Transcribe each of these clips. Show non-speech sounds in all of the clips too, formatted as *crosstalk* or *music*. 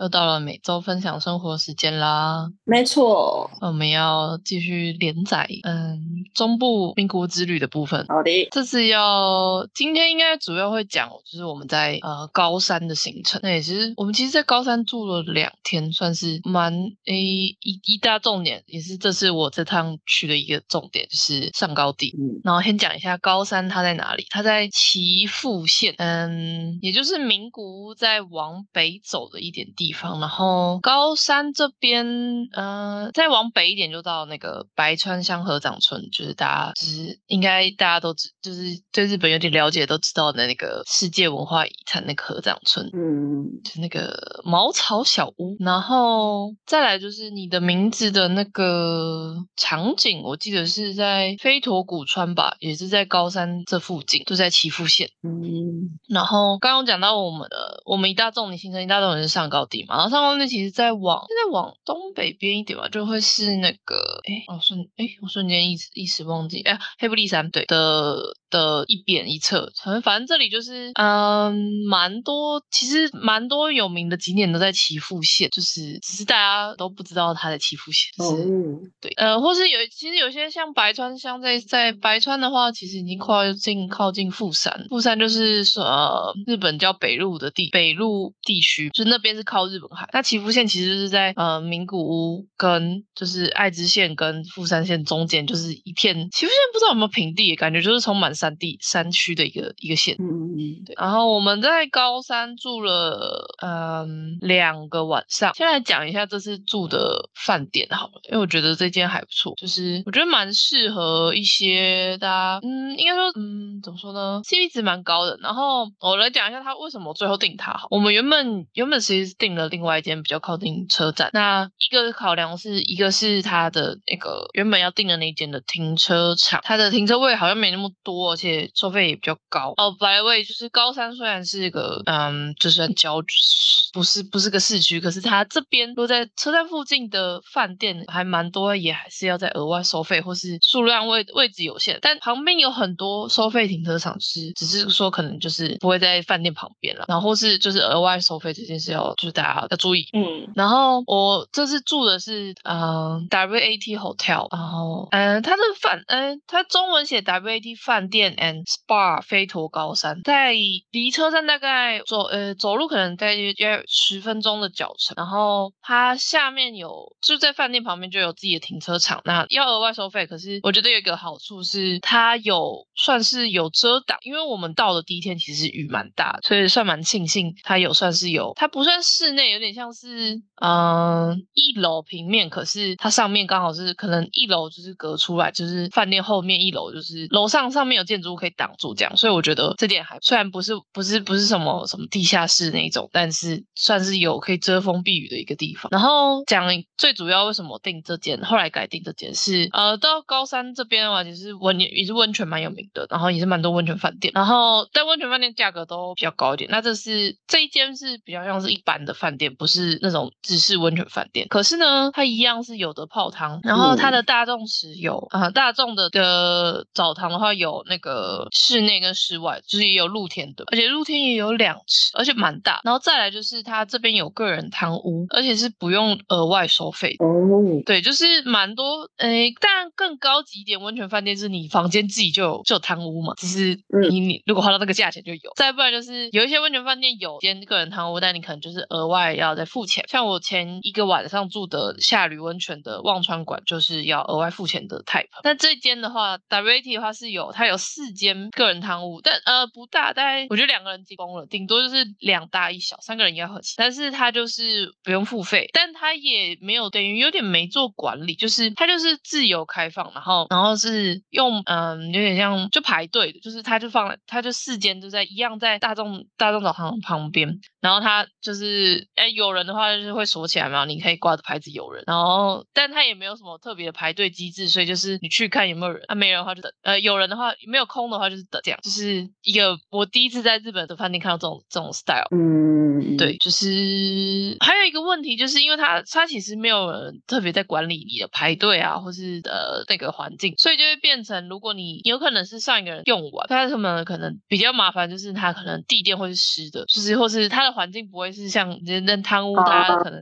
又到了每周分享生活时间啦，没错，我们要继续连载，嗯，中部名古屋之旅的部分。好的，这次要今天应该主要会讲，就是我们在呃高山的行程。那也是我们其实，在高山住了两天，算是蛮诶一一大重点，也是这是我这趟去的一个重点，就是上高地。嗯，然后先讲一下高山它在哪里，它在岐阜县，嗯，也就是名古屋再往北走的一点地方。然后高山这边，呃，再往北一点就到那个白川乡合掌村，就是大家就是应该大家都知，就是对日本有点了解都知道的那个世界文化遗产那个合掌村。嗯，就那个茅草小屋，然后再来就是你的名字的那个场景，我记得是在飞驼谷川吧，也是在高山这附近，就在岐阜县。嗯，然后刚刚讲到我们的，我们一大众，你行程一大众是上高地嘛，然后上高地其实再往再往东北边一点吧，就会是那个，哎，我瞬哎，我瞬间一时一时忘记，哎，黑布利山对的的一边一侧，反正反正这里就是嗯，蛮多，其实蛮多有名的景点都在岐阜县，就是只是大家都不知道它在岐阜县，就是。哦，对，呃，或是有，其实有些像白川乡在在白川的话，其实已经靠近靠近富山，富山就是说、呃、日本叫北陆的地北陆地区，就那边是靠日本海。那岐阜县其实是在呃名古屋跟就是爱知县跟富山县中间，就是一片岐阜县不知道有没有平地，感觉就是从满山地山区的一个一个县。嗯嗯对，然后我们在高山住了嗯两个晚上。先来讲一下这次住的饭店好了，因为我觉得这间还不错，就是我觉得蛮适合一些大家，嗯，应该说，嗯，怎么说呢？CP 值蛮高的。然后我来讲一下他为什么最后定它好。我们原本原本其实是订了另外一间比较靠近车站，那一个考量是一个是它的那个原本要订的那间的停车场，它的停车位好像没那么多，而且收费也比较高。哦，by the way，就是高山虽然是一个嗯，就是很郊区，不是不是个市区，可是它这边如果在车站附近的饭店还蛮多，也还是要再额外收费，或是数量位位置有限。但旁边有很多收费停车场是，只是说可能就是不会在饭店旁边了，然后或是就是额外收费这件事要就是大家要注意。嗯然后我这次住的是嗯 WAT Hotel，然后嗯它的饭嗯它中文写 WAT 饭店 and Spa 飞驼高山，在离车站大概走呃走路可能大概约十分钟的脚程，然后它下面有就在饭店旁边就有自己的停车场，那要额外收费，可是我觉得有一个好处是它有算是有遮挡，因为我们到的第一天其实雨蛮大，所以算蛮庆幸它有算是有，它不算室内，有点像是嗯一楼平面，可是它上面刚好是可能一楼就是隔出来，就是饭店后面一楼就是楼上上面有建筑物可以挡住这样，所以我觉得这点还虽然不是不是不是什么什么地下室那一种，但是算是有可以遮风避雨的一个地方。然后讲最主要为什么我订这间，后来改定这间是呃到高山这边的话，其实温也是温泉蛮有名的，然后也是蛮多温泉饭店，然后但温泉饭店价格都比较高一点。那这是这一间是比较像是一般的饭店，不是那种只是温泉饭店。可是呢，它一样是有的泡汤，然后它的大众池有啊、呃大众的的澡堂的话有那个室内跟室外，就是也有露天的，而且露天也有两池，而且蛮大。然后再来就是它这边有个人汤屋，而且是不用额外收费的。哦，对，就是蛮多，诶，当然更高级一点温泉饭店是你房间自己就有就有汤屋嘛，只是嗯你你如果花到那个价钱就有。再不然就是有一些温泉饭店有间个人汤屋，但你可能就是额外要再付钱。像我前一个晚上住的夏吕温泉的忘川馆，就是要额外付钱的 type。那这间的话，WAT 的话是有它有四间个人汤屋，但呃不大，大概我觉得两个人提供了，顶多就是两大一小，三个人应该合起。但是它就是不用付费，但它也没有等于有点没做管理，就是它就是自由开放，然后然后是用嗯有点像就排队的，就是它就放了它就四间就在一样在大众大众澡堂旁边，然后它就是哎有人的话就是会锁起来嘛，你可以挂着牌子有人，然后但它也没有什么特别的排队机制，所以就是你去看有没有人，啊没人的话就等，呃有人的话没有空的话就是等这样，就是一个我第一次在日本的饭店看到这种这种 style。嗯，对，就是还有一个问题，就是因为他他其实没有人特别在管理你的排队啊，或是呃那个环境，所以就会变成如果你有可能是上一个人用完，但是他们可能比较麻烦，就是他可能地垫会是湿的，就是或是它的环境不会是像人人贪污，大家可能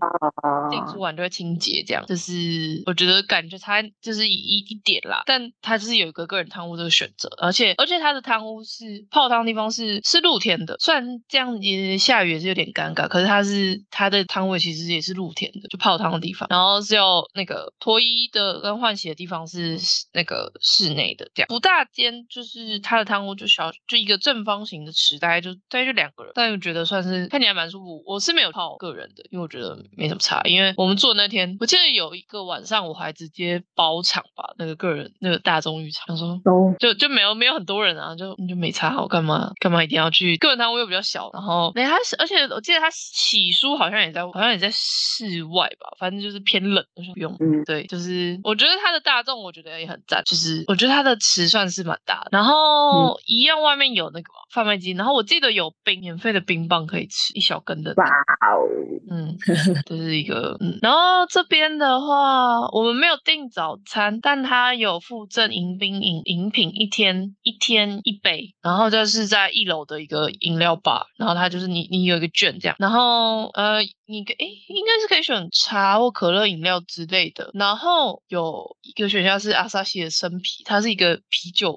进出完就会清洁这样，就是我觉得感觉差就是一一点啦，但它就是有一个个人贪污这个选择，而且而且它的汤屋是泡汤地方是是露天的，虽然这样也下雨也是有点尴尬，可是它是它的汤位其实也是露天的，就泡汤的地方，然后只有那个脱衣的跟换洗的地方是那个室内的这样，不大间就是它的汤屋就小就一个正方形的池，大概就大概就两个人，但又觉得算是看起来蛮舒服，我是没有泡个人的，因为我觉得没什么差，因为我们做那天我记得有一个晚上我还直接包场吧，那个个人那个大众浴场，他说都就就没有没有很多人啊，就就没差，我干嘛干嘛一定要去？个人摊位又比较小，然后哎，他是而且我记得他洗漱好像也在好像也在室外吧，反正就是偏冷，不用。嗯对，就是我觉得他的大众，我觉得也很赞，就是我觉得它的池算是蛮大的，然后一样外面有那个贩卖机，然后我记得有冰免费的冰棒可以吃，一小根的，哇哦，嗯，*laughs* 这是一个嗯，然后这边的话，我们没有订早餐，但他有附赠迎宾饮饮品，一天一天一杯，然后就是在一楼的一个饮料吧，然后它就是你你有一个券这样，然后呃，你可诶应该是可以选茶或可乐饮料之类的，然后有一个选项是阿萨西的生啤，它是一个啤酒。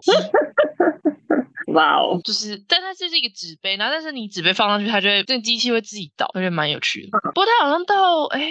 哇哦，就是，但它就是一个纸杯，然后但是你纸杯放上去，它就会这个机器会自己倒，我觉得蛮有趣的。不过它好像到哎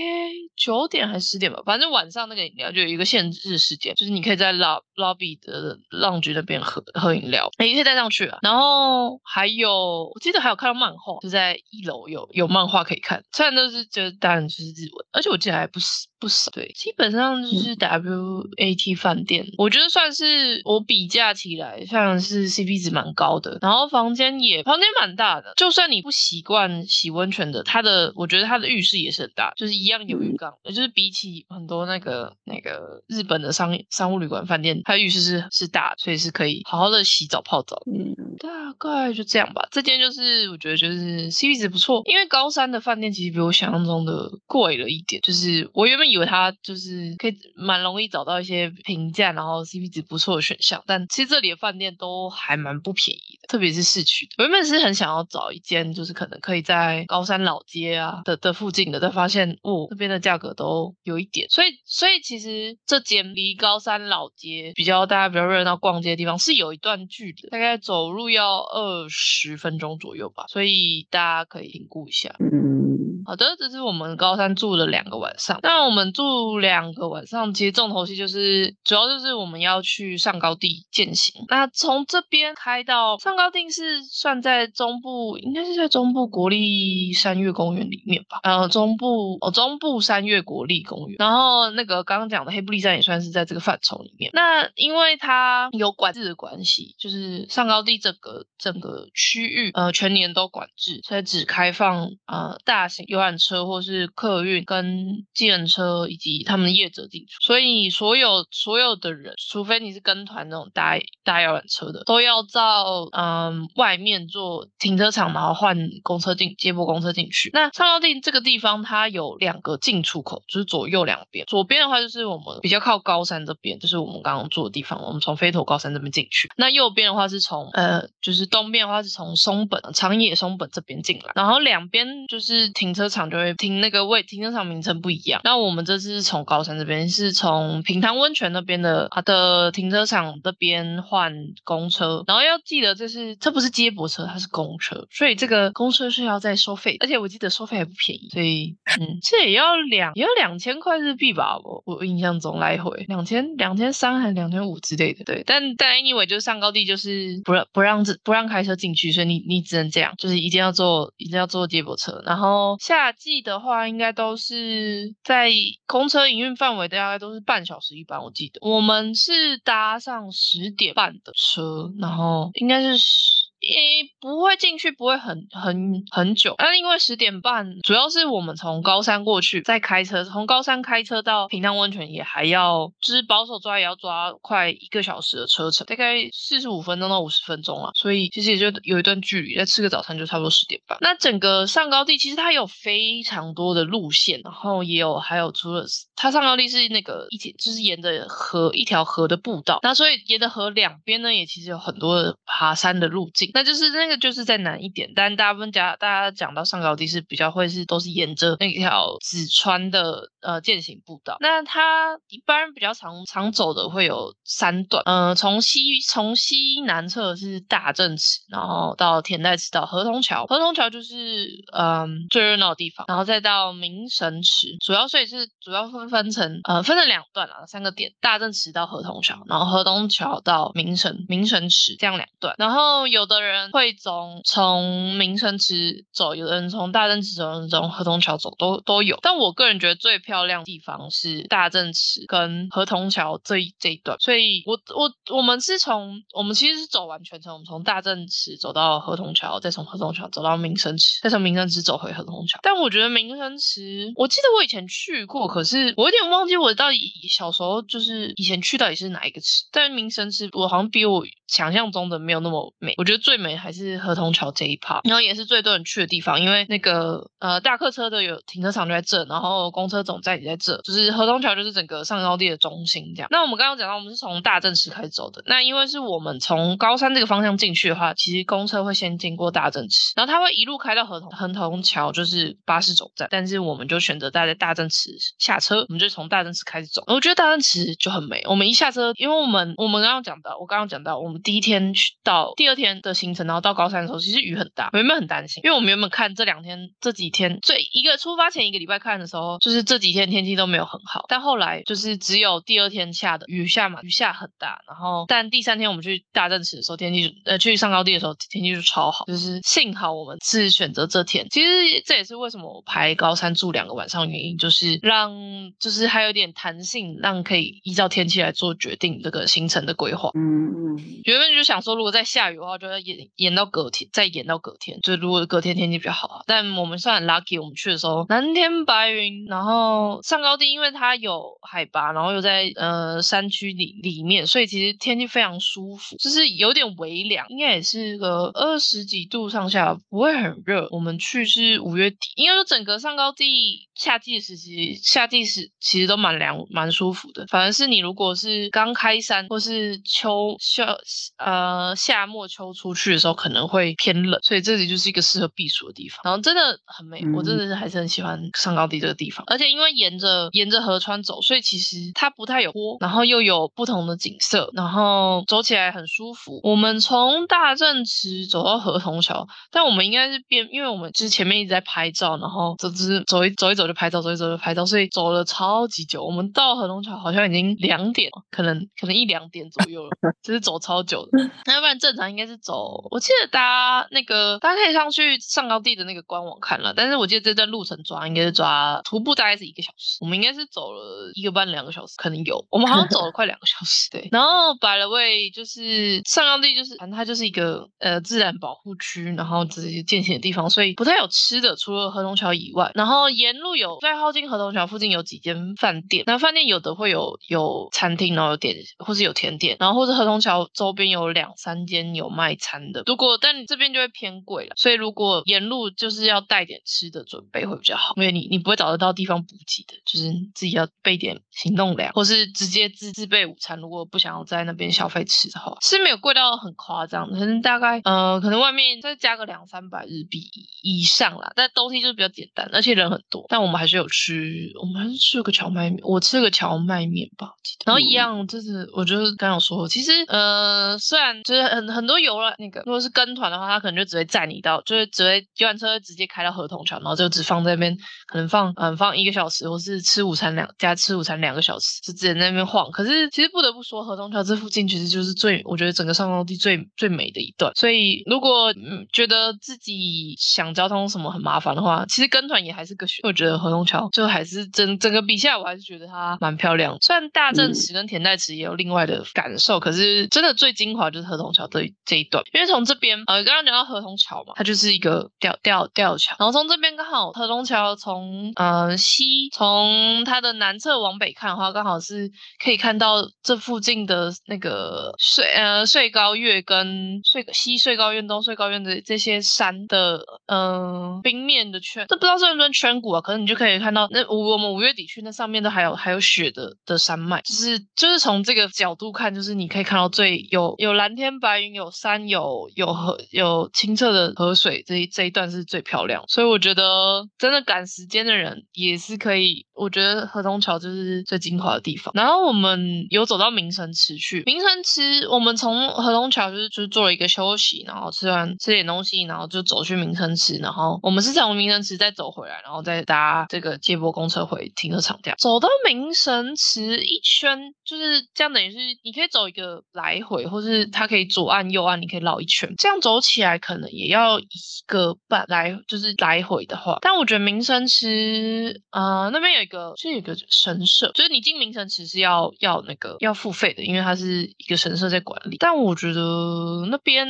九点还是十点吧，反正晚上那个饮料就有一个限制时间，就是你可以在 lob lobby 的浪局那边喝喝饮料，哎，你可以带上去啊。然后还有，我记得还有看到漫画，就在一楼有有漫画可以看，虽然都是就当然就是日文，而且我记得还不是不少，对，基本上就是 WAT 饭店，我觉得算是我比价起来算是 CP 值蛮高的，然后房间也房间蛮大的，就算你不习惯洗温泉的，它的我觉得它的浴室也是很大，就是一样有浴缸，也就是比起很多那个那个日本的商商务旅馆饭店，它浴室是是大，所以是可以好好的洗澡泡澡。嗯，大概就这样吧。这间就是我觉得就是 CP 值不错，因为高山的饭店其实比我想象中的贵了一点。就是我原本以为它就是可以蛮容易找到一些平价，然后 CP 值不错的选项，但其实这里的饭店都还蛮不便宜的，特别是市区的。我原本是很想要找一间就是可能可以在高山老街啊的的附近的，但发现哦那边的价格都有一点，所以所以其实这间离高山老街比较大家比较热闹逛街的地方是有一段距离，大概走路要二十分钟左右吧，所以大家可以评估一下。嗯，好的，这是我们高山住了两个晚上。那我们住两个晚上，其实重头戏就是主要就是我们要去上高地践行。那从这边开到上高地是算在中部，应该是在中部国立山岳公园里面吧？呃，中部哦，中部山岳国立公园。然后那个刚刚讲的黑布利山也算是在这个范畴里面。那因为它有管制的关系，就是上高地整个整个区域呃全年都管制，所以只开放呃大型游览车或是客运跟计程车以及他们的业者进出。所以所有所有的人，除非你是跟团那种大大游览车的，都要到嗯外面做停车场，然后换公车进接驳公车进去。那上高地这个地方它有两个进出口，就是左右两边。左边的话就是我们比较靠高山这边，就是我们刚刚住的地方，我们从飞头高山这边进去。那右边的话是从呃，就是东边的话是从松本长野松本这边进来，然后两边就是停车场就会停那个位，停车场名称不一样。那我们这是从高山这边，是从平潭温泉那边的它的停车场这边换公车，然后要记得这是这不是接驳车，它是公车，所以这个公车是要再收费，而且我记得收费还不便宜，所以嗯，这也要两也要两千块日币吧，我我印象中来回两千两千三还是两千五之类的，对，但但 anyway 就是上高地就是不让不让这不让开车进去，所以你你只能这样，就是一定要坐一定要坐接驳车，然后夏季的话应该都是在公车营运范围大概都是半小时一班，我记得。我们是搭上十点半的车，然后应该是十十诶，不会进去，不会很很很久。那因为十点半，主要是我们从高山过去，再开车，从高山开车到平潭温泉也还要，就是保守抓也要抓快一个小时的车程，大概四十五分钟到五十分钟啊。所以其实也就有一段距离，再吃个早餐就差不多十点半。那整个上高地其实它有非常多的路线，然后也有还有除了它上高地是那个一条就是沿着河一条河的步道，那所以沿着河两边呢也其实有很多的爬山的路径，那就是那个就是再难一点，但大部分讲大家讲到上高地是比较会是都是沿着那条紫川的呃践行步道，那它一般比较常常走的会有三段，呃从西从西南侧是大正池，然后到田代池到河童桥，河童桥就是嗯最热闹的地方，然后再到明神池，主要所以是主要分分成呃分成两段啊三个点，大正池到河童桥，然后河东桥到明神明神池这样两段，然后有的人会从从明生池走，有的人从大正池走，有人从河东桥走都都有，但我个人觉得最漂亮的地方是大正池跟河童桥这一这一段，所以我我我们是从我们其实是走完全程，我们从大正池走到河童桥，再从河童桥走到明生池，再从明生池走回河童桥。但我觉得明生池，我记得我以前去过，可是我有点忘记我到底小时候就是以前去到底是哪一个池。但明生池我好像比我想象中的没有那么美，我觉得最最美还是河童桥这一趴，然后也是最多人去的地方，因为那个呃大客车的有停车场就在这，然后公车总站也在这，就是河东桥就是整个上高地的中心这样。那我们刚刚讲到，我们是从大正池开始走的，那因为是我们从高山这个方向进去的话，其实公车会先经过大正池，然后它会一路开到河童河童桥，就是巴士总站，但是我们就选择待在大正池下车，我们就从大正池开始走。我觉得大正池就很美，我们一下车，因为我们我们刚刚讲到，我刚刚讲到，我们第一天去到第二天的行程，然后到高山的时候，其实雨很大，我原本很担心，因为我们原本看这两天这几天，最一个出发前一个礼拜看的时候，就是这几天天气都没有很好，但后来就是只有第二天下的雨下嘛，雨下很大，然后但第三天我们去大正池的时候，天气就呃去上高地的时候天气就超好，就是幸好我们是选择这天，其实这也是为什么我排高山住两个晚上原因，就是让就是还有点弹性，让可以依照天气来做决定这个行程的规划。嗯嗯，原本就想说，如果在下雨的话，就要延延到隔天，再延到隔天。就如果隔天天气比较好啊，但我们算 lucky，我们去的时候蓝天白云，然后上高地，因为它有海拔，然后又在呃山区里里面，所以其实天气非常舒服，就是有点微凉，应该也是个二十几度上下，不会很热。我们去是五月底，应该说整个上高地夏季时期，夏季时其实都蛮凉蛮舒服的。反而是你如果是刚开山或是秋夏呃夏末秋出去的时候，可能会偏冷，所以这里就是一个适合避暑的地方。然后真的很美，我真的是还是很喜欢上高地这个地方。而且因为沿着沿着河川走，所以其实它不太有坡，然后又有不同的景色，然后走起来很舒服。我们从大正池走到河童桥，但我们应该是边，因为我们就是前面一直在拍照，然后走只走一走一走就拍照，走一走就拍照，所以走了超级久。我们到河童桥好像已经两点，可能可能一两点左右了，*laughs* 就是走超久的。那要不然正常应该是走，我记得大家那个大家可以上去上高地的那个官网看了，但是我记得这段路程抓应该是抓徒步大概是一个小时，我们应该是走了一个半两个小时，可能有，我们好像走了快两个小时。对，然后百了位就是上高地，就是反正它就是一个呃自然保护区，然后这些践行的地方，所以不太有吃的，除了河童桥以外，然后沿路有在靠近河童桥附近有几间饭店，那饭店有的会有有餐厅，然后有点或是有甜点，然后或者河童桥周边有两三间有卖餐的，如果但这边就会偏贵了，所以如果沿路就是要带点吃的准备会比较好，因为你你不会找得到地方补给的，就是自己要备点行动粮，或是直接自自备午餐，如果不想要在那边消费吃的话，是没有贵到很夸张，可能大概呃可能外面再加个两三百日币以上啦，但东西就是比较简单，而且人很多，但我们还是有吃，我们还是吃了个荞麦面，我吃了个荞麦面吧，记得。然后一样就是我就是刚有说，其实呃虽然就是很很多游了那个，如果是跟团的话，他可能就只会载你到，就是只会游览车直接开到河童桥，然后就只放在那边，可能放嗯放一个小时，或是吃午餐两加吃午餐两个小时，就只能在那边晃。可是其实不得不说，河童桥这附近其实就是最我觉得整个上高地最最美的一段。所以如果嗯觉得自己想交通什么很麻烦的话，其实跟团也还是个选。我觉得河东桥就还是整整个比下来，我还是觉得它蛮漂亮。虽然大正池跟田代池也有另外的感受，可是真的最精华就是河东桥这这一段。因为从这边呃刚刚讲到合同桥嘛，它就是一个吊吊吊桥，然后从这边刚好合同桥从呃西从它的南侧往北看的话，刚好是可以看到这附近的那个穗呃穗高岳跟穗西穗高院、东穗高院的这些山的嗯、冰面的圈，这不知道算不算圈谷啊？可能你就可以看到那五我们五月底去那上面都还有还有雪的的山脉，就是就是从这个角度看，就是你可以看到最有有蓝天白云，有山，有有有河，有清澈的河水，这一这一段是最漂亮。所以我觉得真的赶时间的人也是可以，我觉得河东桥就是最精华的地方。然后我们有走到明城池去，明城池我们从河东桥就是就是做了一个休息，然后吃完吃点东西，然后就走去明城池，然后我们是从明城池再走回来，然后再搭这个接驳公车回停车场这样。走到明城池一圈，就是这样，等于是你可以走一个来回，或是它可以左岸右岸，你可以绕绕一圈，这样走起来可能也要一个半来，就是来回的话。但我觉得名神池，呃，那边有一个是有一个神社，就是你进名神池是要要那个要付费的，因为它是一个神社在管理。但我觉得那边，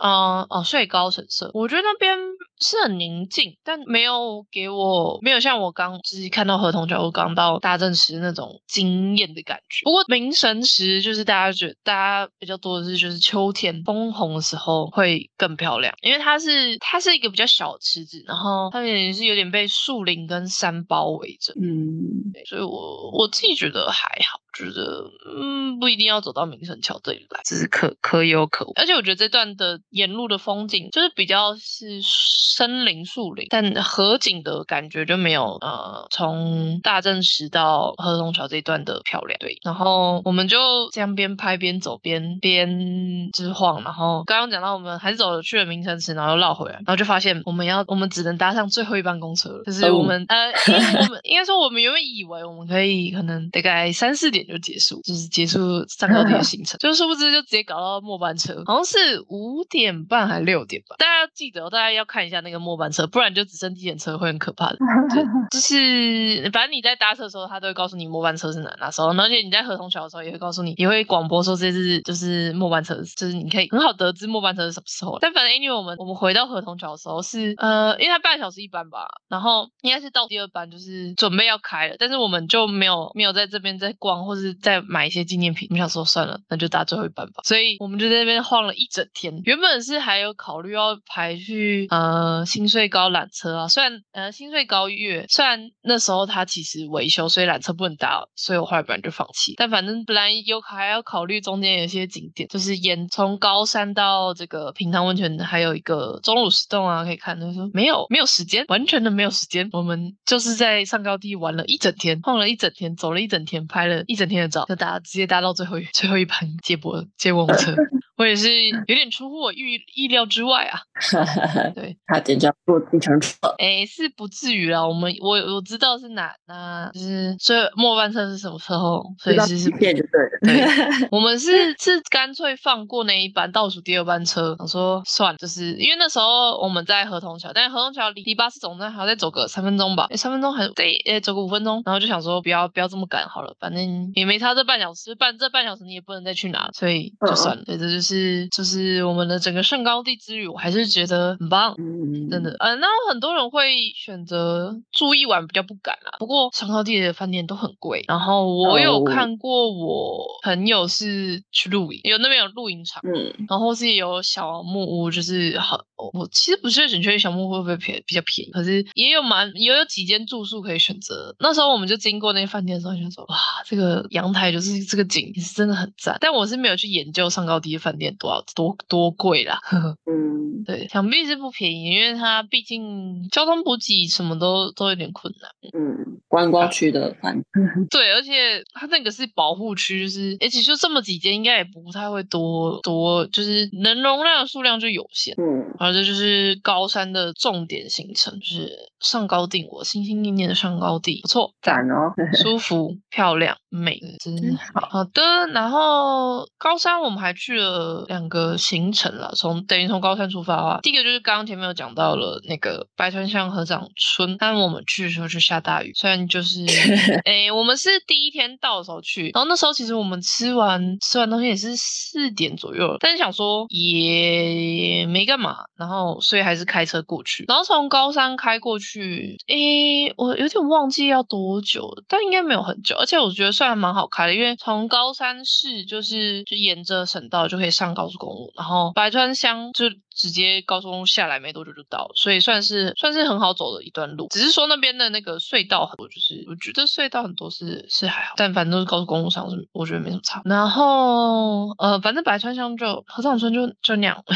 呃哦，穗高神社，我觉得那边是很宁静，但没有给我没有像我刚就是看到合同桥，我刚到大正池那种惊艳的感觉。不过明神池就是大家觉得大家比较多的是就是秋天风枫红的时候会更漂亮，因为它是它是一个比较小的池子，然后它也是有点被树林跟山包围着，嗯。所以我我自己觉得还好，觉得嗯不一定要走到明城桥这里来，只是可可有可无。而且我觉得这段的沿路的风景就是比较是森林树林，但河景的感觉就没有呃从大正石到河东桥这一段的漂亮。对，然后我们就这样边拍边走边边之晃，然后刚刚讲到我们还是走了去了明城池，然后又绕回来，然后就发现我们要我们只能搭上最后一班公车了，就是我们、呃，因为我们应该说我们原本以为我们可以可能大概三四点就结束，就是结束上高铁的行程，*laughs* 就殊不知就直接搞到末班车，好像是五点半还六点吧。大家要记得哦，大家要看一下那个末班车，不然就只剩计程车会很可怕的。*laughs* 对，就是反正你在搭车的时候，他都会告诉你末班车是哪哪时候，而且你在合同桥的时候也会告诉你，也会广播说这是就是末班车，就是你可以很好得知末班车是什么时候。但反正因为我们我们回到合同桥的时候是呃，因为它半小时一班吧，然后应该是到第二班就是准备要开了，但是我们就没有没有在这边再逛或是再买一些纪念品，我想说算了，那就搭最后一班吧。所以我们就在那边晃了一整天。原本是还有考虑要排去呃新穗高缆车啊，虽然呃新穗高月虽然那时候它其实维修，所以缆车不能搭，所以我后来本来就放弃。但反正本来有还要考虑中间有一些景点，就是沿从高山到这个平塘温泉，还有一个钟乳石洞啊，可以看。他说没有没有时间，完全的没有时间。我们就是在上高地玩了一整天，晃了一整天，走了一整天，拍了一整天的早，就搭直接搭到最后一最后一班接驳接 *laughs* 驳车。我也是有点出乎我预意料之外啊。*laughs* 对，差点就要坐计程车。哎，是不至于啦。我们我我知道是哪那就是所以末班车是什么时候，所以知道是是欺骗就对了。对 *laughs* 我们是是干脆放过那一班倒数第二班车，想说算了，就是因为那时候我们在合同桥，但是合同桥离离巴士总站还要再走个三分钟吧，诶三分钟还得诶走个五分钟，然后就想说不要不要这么赶好了，反正也没差这半小时，半这半小时你也不能再去哪，所以就算了。对，这就是就是我们的整个圣高地之旅，我还是觉得很棒。嗯，真的，呃，那很多人会选择住一晚比较不敢啦。不过上高地的饭店都很贵，然后我有哦看过我朋友是去露营，有那边有露营场，嗯然后是有小木屋，就是好，我其实不是很确定小木屋会不会便比较便宜，可是也有蛮也有几间住宿可以选择。那时候我们就经过那些饭店的时候，就说哇，这个阳台就是这个景是真的很赞。但我是没有去研究上高地的饭店多少多多贵啦。*laughs* 嗯，对，想必是不便宜，因为它毕竟交通补给什么都都有点困难。嗯，观光区的饭 *laughs* 对，而且它那个是保护区，就是而且就这么几间，应该也不太会多多，就是能容量的数量就有限。嗯然后这就是高山的重点行程，就是上高地，我心心念念的上高地，不错，赞哦，舒服、*laughs* 漂亮、美，真真好。好的。然后高山我们还去了两个行程了，从等于从高山出发的话，第一个就是刚刚前面有讲到了那个白川乡合掌村，但我们去的时候就下大雨，虽然就是 *laughs* 诶，我们是第一天到的时候去，然后那时候其实我们吃完吃完东西也是四点左右了，但是想说也没干嘛，然后所以还是开车过去，然后从高山开过去，去诶，我有点忘记要多久，但应该没有很久，而且我觉得算蛮好开的，因为从高山市就是就沿着省道就可以上高速公路，然后白川乡就直接高速公路下来没多久就到了，所以算是算是很好走的一段路，只是说那边的那个隧道很多，就是我觉得隧道很多是是还好，但反正都是高速公路上是我觉得没什么差。然后呃，反正白川乡就合掌村就就那样。*laughs*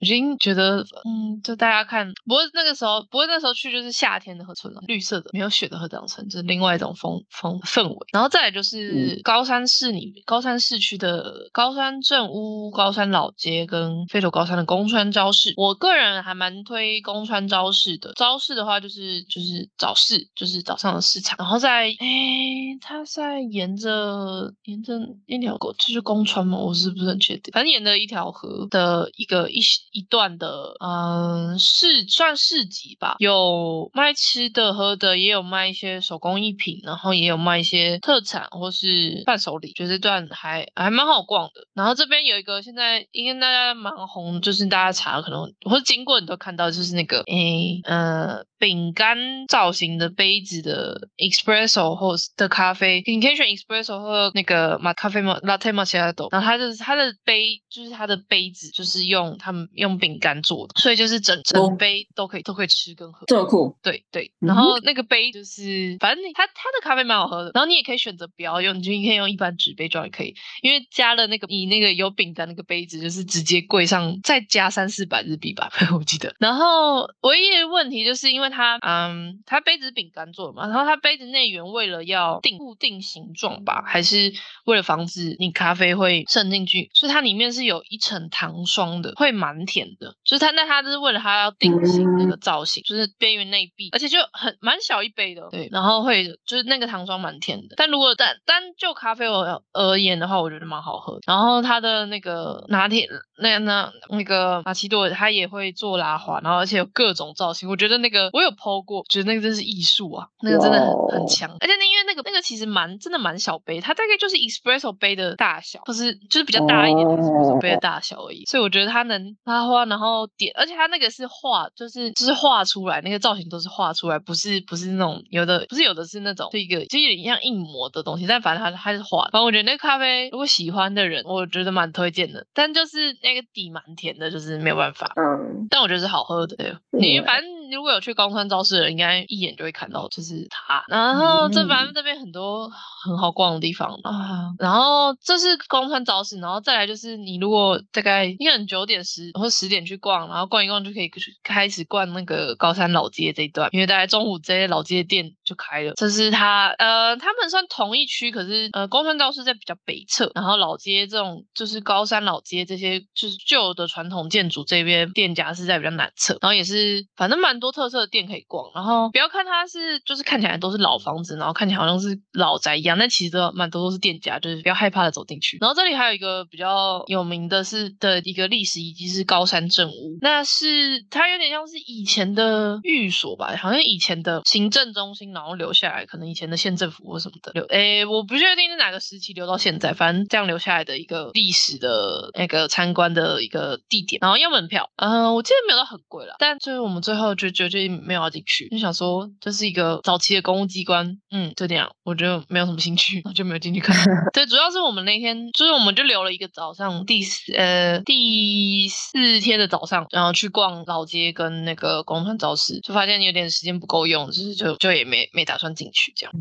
我已经觉得，嗯，就大家看，不过那个时候，不过那时候去就是夏天的河村了，绿色的，没有雪的河掌村，就是另外一种风风氛围。然后再来就是高山市里，高山市区的高山镇屋、高山老街跟飞头高山的宫川昭市，我个人还蛮推宫川昭市的。昭市的话就是就是早市，就是早上的市场。然后在哎，他在沿着沿着那条沟，就是宫川吗？我是不是很确定？反正沿着一条河的一个一。一段的，嗯，市算市集吧，有卖吃的喝的，也有卖一些手工艺品，然后也有卖一些特产或是伴手礼，觉得这段还还蛮好逛的。然后这边有一个现在应该大家蛮红，就是大家查可能或者经过你都看到，就是那个诶呃饼干造型的杯子的 espresso 或的咖啡，你可以选 espresso 或那个马咖啡嘛 latte macchiato，然后它就是它的杯，就是它的杯子就是用他们。用饼干做的，所以就是整整杯都可以都可以吃跟喝，这么酷。对对，然后那个杯就是，反正它它的咖啡蛮好喝的。然后你也可以选择不要用，你就你可以用一般纸杯装也可以，因为加了那个你那个有饼干那个杯子，就是直接柜上再加三四百日币吧，*laughs* 我记得。然后唯一的问题就是因为它，嗯，它杯子饼干做的嘛，然后它杯子内圆为了要定固定形状吧，还是为了防止你咖啡会渗进去，所以它里面是有一层糖霜的，会蛮。甜的，就是它，那它就是为了它要定型那个造型，就是边缘内壁，而且就很蛮小一杯的，对，然后会就是那个糖霜蛮甜的，但如果单单就咖啡而而言的话，我觉得蛮好喝。然后它的那个拿铁，那那那个玛奇朵，它也会做拉花，然后而且有各种造型，我觉得那个我有剖过，觉得那个真是艺术啊，那个真的很很强。而且那因为那个那个其实蛮真的蛮小杯，它大概就是 espresso 杯的大小，或是就是比较大一点的 espresso 杯的大小而已，所以我觉得它能拉。花，然后点，而且它那个是画，就是就是画出来，那个造型都是画出来，不是不是那种有的，不是有的是那种，是一个就有点像硬模的东西，但反正它它是画。反正我觉得那个咖啡，如果喜欢的人，我觉得蛮推荐的。但就是那个底蛮甜的，就是没有办法。嗯，但我觉得是好喝的。对，你反正如果有去高川超市的人，应该一眼就会看到，就是它。然后这反正这边很多很好逛的地方啊。然后这是高川超市，然后再来就是你如果大概应该九点十或十点去逛，然后逛一逛就可以开始逛那个高山老街这一段，因为大概中午这些老街店就开了。这是它，呃，他们算同一区，可是呃，高川道是在比较北侧，然后老街这种就是高山老街这些就是旧的传统建筑这边店家是在比较南侧，然后也是反正蛮多特色的店可以逛。然后不要看它是就是看起来都是老房子，然后看起来好像是老宅一样，但其实都蛮多都是店家，就是不要害怕的走进去。然后这里还有一个比较有名的是的一个历史遗迹是高。山镇屋，那是它有点像是以前的寓所吧，好像以前的行政中心，然后留下来，可能以前的县政府或什么的留。诶，我不确定是哪个时期留到现在，反正这样留下来的一个历史的那个参观的一个地点。然后要门票，嗯，我记得没有到很贵了，但就是我们最后就就就没有要进去，就想说这是一个早期的公务机关，嗯，就这样，我就没有什么兴趣，就没有进去看。*laughs* 对，主要是我们那天就是我们就留了一个早上第四呃第四。天的早上，然后去逛老街跟那个广川早市，就发现有点时间不够用，就是就就也没没打算进去这样。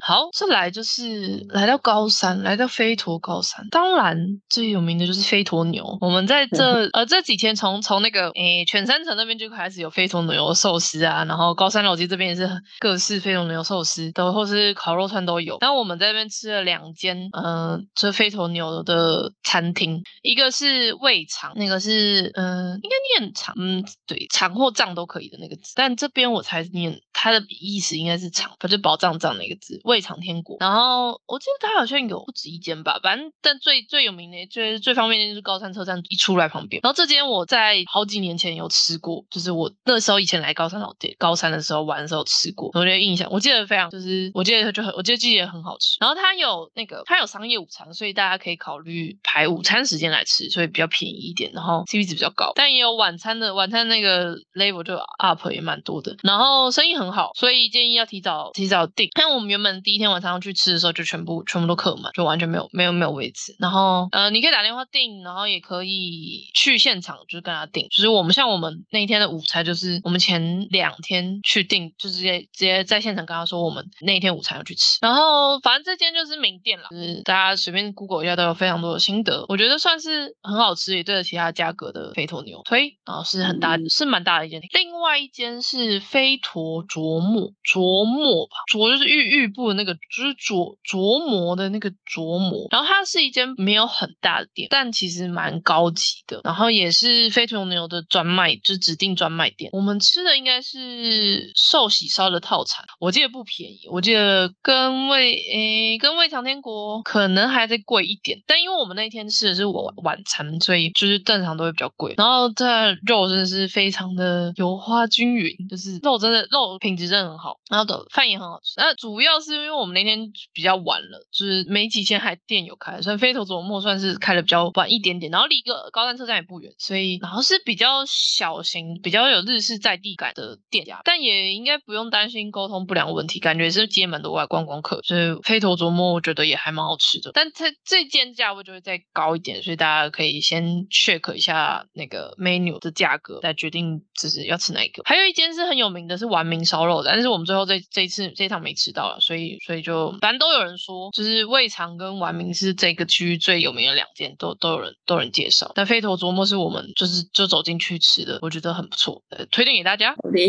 好，这来就是来到高山，来到飞驼高山，当然最有名的就是飞驼牛。我们在这呃这几天从从那个诶犬山城那边就开始有飞驼牛寿司啊，然后高山老街这边也是各式飞头牛寿司都或是烤肉串都有。然后我们在这边吃了两间，嗯，这飞头牛的餐厅，一个是胃肠，那个是嗯，应该念肠，嗯，对，肠或脏都可以的那个字，但这边我才念它的意思应该是肠，反正宝藏藏那个字，胃肠天国。然后我记得它好像有不止一间吧，反正但最最有名的、最最方便的就是高山车站一出来旁边。然后这间我在好几年前有吃过，就是我那时候以前来高山老店高山的时候玩的时候吃过，我觉得印象我记得非常，就是我记得就很，我记得记得很好吃。然后它有那个它有商业午餐，所以大家可以考虑排午餐时间来吃，所以比较便宜一点，然后 CP 值比较高。但也有晚餐的，晚餐那个 level 就 up 也蛮多的，然后生意很好，所以建议要提早提早订。像我们原本第一天晚上去吃的时候，就全部全部都客满，就完全没有没有没有位置。然后呃，你可以打电话订，然后也可以去现场就是跟他订。就是我们像我们那一天的午餐，就是我们前两天去订，就直接直接在现场跟他说我们那一天午餐要去吃。然后反正这间就是名店啦，就是大家随便 Google 一下都有非常多的心得，我觉得算是很好吃，也对得起它价格的肥驼牛推，然后是很大是蛮大的一间。另外一间是飞驼琢磨琢磨吧，琢就是玉玉部的那个，就是琢琢磨的那个琢磨。然后它是一间没有很大的店，但其实蛮高级的，然后也是飞驼牛的专卖，就是指定专卖店。我们吃的应该是寿喜烧的套餐，我记得不便宜，我记得跟味诶跟味长天国可能还在贵一点，但因为我们那天吃的是晚晚餐，所以就是正常都会比较贵。然后这肉真的是非常的油花均匀，就是肉真的肉品质真的很好，然后的饭也很好吃。那主要是因为我们那天比较晚了，就是没几天还店有开，所以飞头琢磨算是开的比较晚一点点。然后离个高山车站也不远，所以然后是比较小型、比较有日式在地感的店家，但也应该不用担心沟通不良问题，感觉是接蛮多外观光客。所以飞头琢磨我觉得也还蛮好吃的，但它这间价位就会再高一点，所以大家可以先 check 一下那个 menu 的价格，再决定就是要吃哪一个。还有一间是很有名的，是丸明烧肉的，但是我们最后这这一次这一趟没吃到了，所以所以就反正都有人说，就是味肠跟丸明是这个区域最有名的两间，都都有人都有人介绍。但飞头琢磨是我们就是就走进去吃的，我觉得很不错，呃，推荐给大家。好的，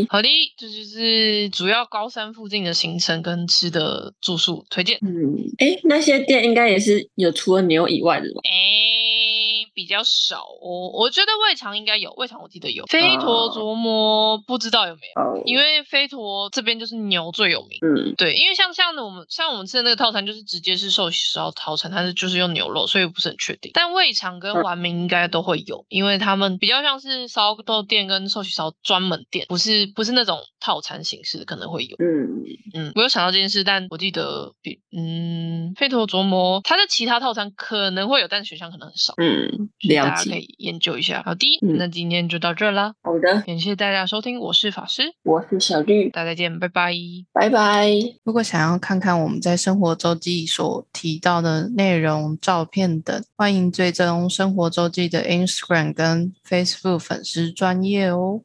好的，这就是主要高山附近的行程跟吃的住宿推荐。嗯，哎，那些店应该也是有除了牛以外的吧？哎，比较少哦。我觉得胃肠应该有，胃肠我记得有。飞陀琢磨不知道有没有，哦，因为飞陀这边就是牛最有名。嗯对，因为像像我们像我们吃的那个套餐，就是直接是寿喜烧套餐，它是就是用牛肉，所以不是很确定。但胃肠跟丸明应该都会有，因为他们比较像是烧肉店跟寿喜烧专门店，不是不是那种套餐形式的，可能会有。嗯，嗯，我有想到这件事，但我记得比嗯飞陀琢磨它的其他套餐可能会有，但选项可能很少。嗯，大了解。家可以研究一下。好的，嗯那今天就到这儿啦，好的，感谢大家收听，我是法师，我是小绿，大家再见，拜拜。拜拜。如果想要看看我们在生活周记所提到的内容、照片等，欢迎追踪生活周记的 Instagram 跟 Facebook 粉丝专业哦。